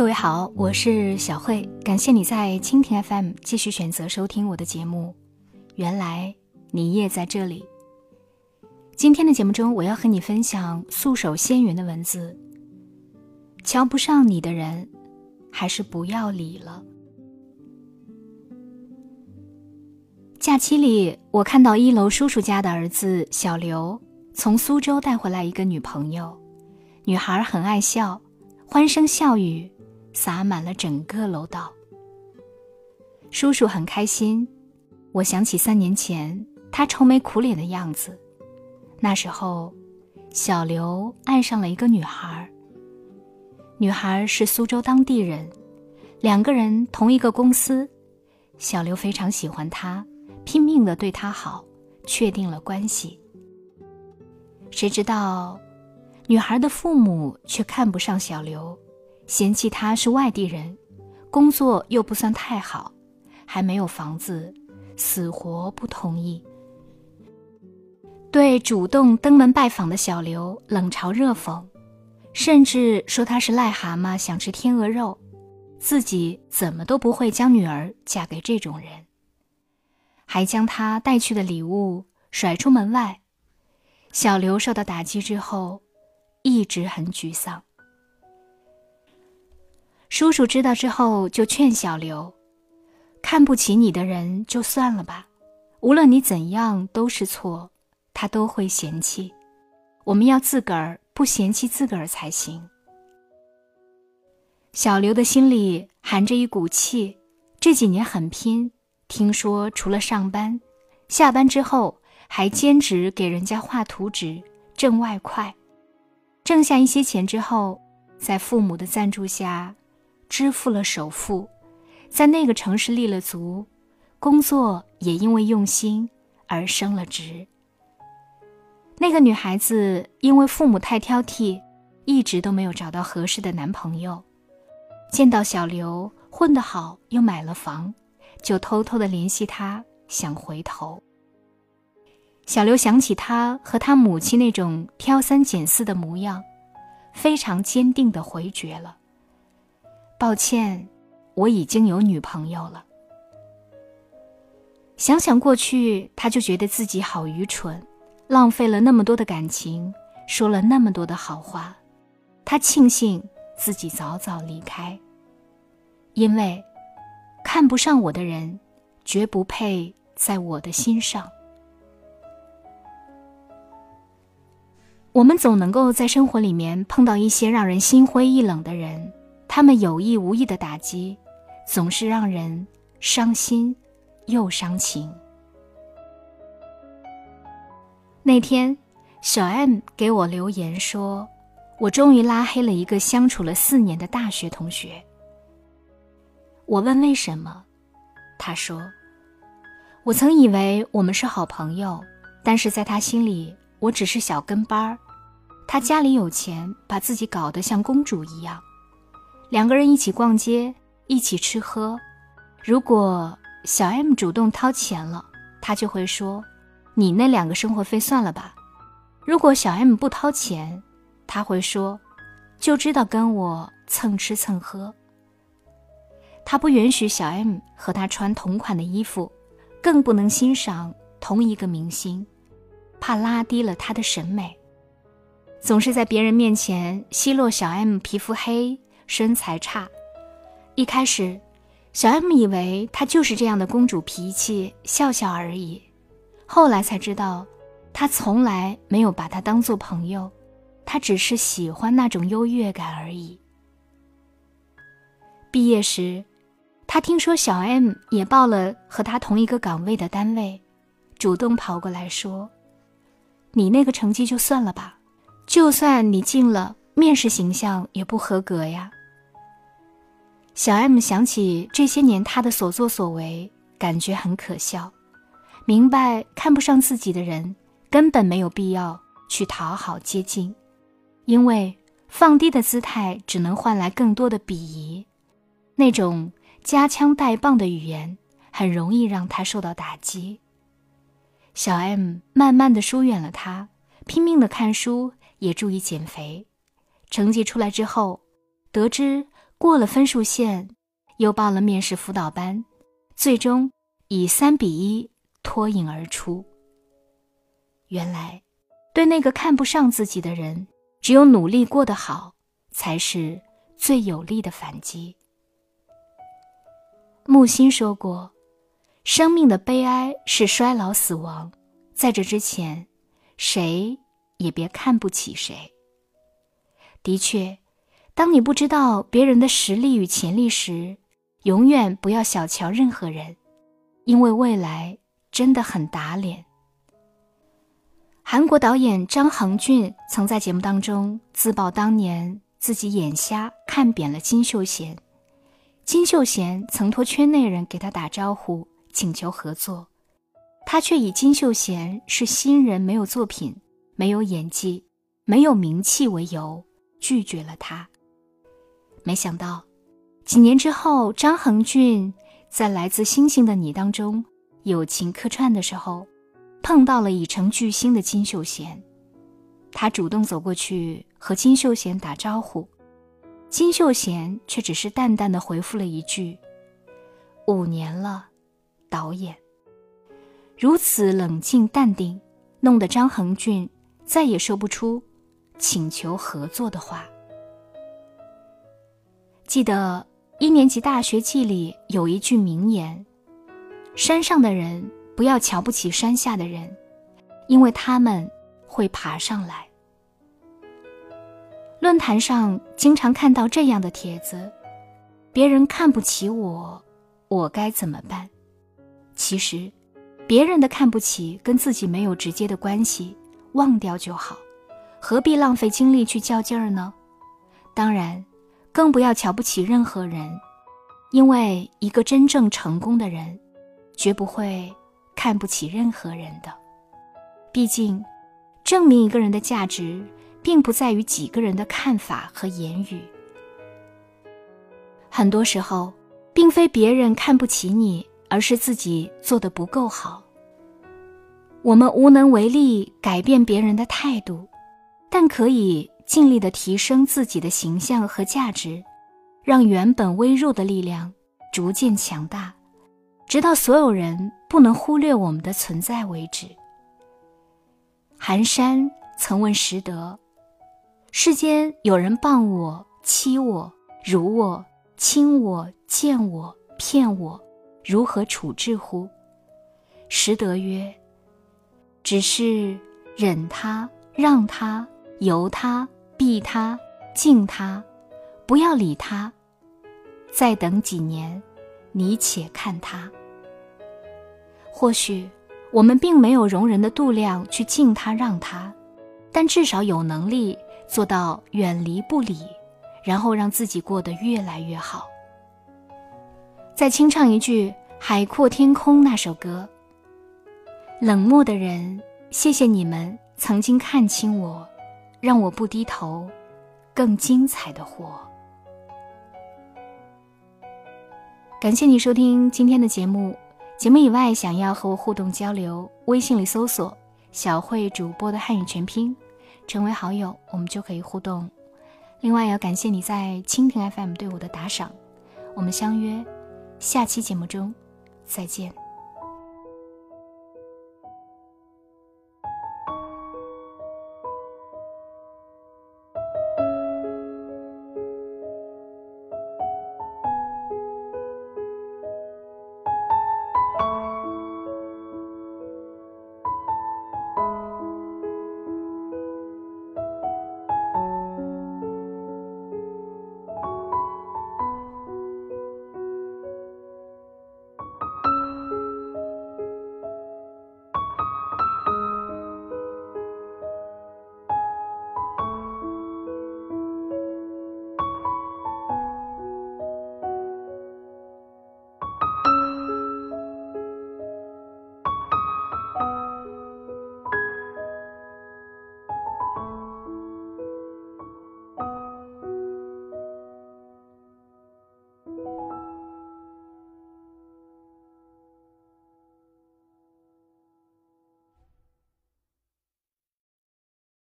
各位好，我是小慧，感谢你在蜻蜓 FM 继续选择收听我的节目。原来你也在这里。今天的节目中，我要和你分享素手仙云的文字。瞧不上你的人，还是不要理了。假期里，我看到一楼叔叔家的儿子小刘从苏州带回来一个女朋友，女孩很爱笑，欢声笑语洒满了整个楼道。叔叔很开心，我想起三年前他愁眉苦脸的样子，那时候小刘爱上了一个女孩。女孩是苏州当地人，两个人同一个公司，小刘非常喜欢她。拼命的对她好，确定了关系。谁知道，女孩的父母却看不上小刘，嫌弃他是外地人，工作又不算太好，还没有房子，死活不同意。对主动登门拜访的小刘冷嘲热讽，甚至说他是癞蛤蟆想吃天鹅肉，自己怎么都不会将女儿嫁给这种人。还将他带去的礼物甩出门外，小刘受到打击之后，一直很沮丧。叔叔知道之后就劝小刘：“看不起你的人就算了吧，无论你怎样都是错，他都会嫌弃。我们要自个儿不嫌弃自个儿才行。”小刘的心里含着一股气，这几年很拼。听说除了上班，下班之后还兼职给人家画图纸挣外快，挣下一些钱之后，在父母的赞助下，支付了首付，在那个城市立了足，工作也因为用心而升了职。那个女孩子因为父母太挑剔，一直都没有找到合适的男朋友，见到小刘混得好，又买了房。就偷偷的联系他，想回头。小刘想起他和他母亲那种挑三拣四的模样，非常坚定的回绝了。抱歉，我已经有女朋友了。想想过去，他就觉得自己好愚蠢，浪费了那么多的感情，说了那么多的好话。他庆幸自己早早离开，因为。看不上我的人，绝不配在我的心上。我们总能够在生活里面碰到一些让人心灰意冷的人，他们有意无意的打击，总是让人伤心又伤情。那天，小 M 给我留言说：“我终于拉黑了一个相处了四年的大学同学。”我问为什么，他说：“我曾以为我们是好朋友，但是在他心里，我只是小跟班儿。他家里有钱，把自己搞得像公主一样。两个人一起逛街，一起吃喝。如果小 M 主动掏钱了，他就会说：‘你那两个生活费算了吧。’如果小 M 不掏钱，他会说：‘就知道跟我蹭吃蹭喝。’”他不允许小 M 和他穿同款的衣服，更不能欣赏同一个明星，怕拉低了他的审美。总是在别人面前奚落小 M 皮肤黑、身材差。一开始，小 M 以为她就是这样的公主脾气，笑笑而已。后来才知道，他从来没有把她当做朋友，他只是喜欢那种优越感而已。毕业时。他听说小 M 也报了和他同一个岗位的单位，主动跑过来说：“你那个成绩就算了吧，就算你进了，面试形象也不合格呀。”小 M 想起这些年他的所作所为，感觉很可笑，明白看不上自己的人根本没有必要去讨好接近，因为放低的姿态只能换来更多的鄙夷，那种。夹枪带棒的语言很容易让他受到打击。小 M 慢慢的疏远了他，拼命的看书，也注意减肥。成绩出来之后，得知过了分数线，又报了面试辅导班，最终以三比一脱颖而出。原来，对那个看不上自己的人，只有努力过得好，才是最有力的反击。木心说过：“生命的悲哀是衰老死亡，在这之前，谁也别看不起谁。”的确，当你不知道别人的实力与潜力时，永远不要小瞧任何人，因为未来真的很打脸。韩国导演张恒俊曾在节目当中自曝，当年自己眼瞎看扁了金秀贤。金秀贤曾托圈内人给他打招呼，请求合作，他却以金秀贤是新人，没有作品，没有演技，没有名气为由。拒绝了他。没想到，几年之后，张恒俊在《来自星星的你》当中友情客串的时候，碰到了已成巨星的金秀贤。他主动走过去和金秀贤打招呼，金秀贤却只是淡淡的回复了一句：“五年了，导演。”如此冷静淡定，弄得张恒俊再也说不出。请求合作的话，记得一年级大学记里有一句名言：“山上的人不要瞧不起山下的人，因为他们会爬上来。”论坛上经常看到这样的帖子：“别人看不起我，我该怎么办？”其实，别人的看不起跟自己没有直接的关系，忘掉就好。何必浪费精力去较劲儿呢？当然，更不要瞧不起任何人，因为一个真正成功的人，绝不会看不起任何人的。毕竟，证明一个人的价值，并不在于几个人的看法和言语。很多时候，并非别人看不起你，而是自己做的不够好。我们无能为力改变别人的态度。但可以尽力的提升自己的形象和价值，让原本微弱的力量逐渐强大，直到所有人不能忽略我们的存在为止。寒山曾问拾得：“世间有人谤我、欺我、辱我、轻我、贱我、骗我，如何处置乎？”拾得曰：“只是忍他，让他。”由他，避他，敬他，不要理他。再等几年，你且看他。或许我们并没有容人的度量去敬他让他，但至少有能力做到远离不理，然后让自己过得越来越好。再清唱一句《海阔天空》那首歌。冷漠的人，谢谢你们曾经看清我。让我不低头，更精彩的活。感谢你收听今天的节目。节目以外，想要和我互动交流，微信里搜索“小慧主播”的汉语全拼，成为好友，我们就可以互动。另外，要感谢你在蜻蜓 FM 对我的打赏。我们相约下期节目中再见。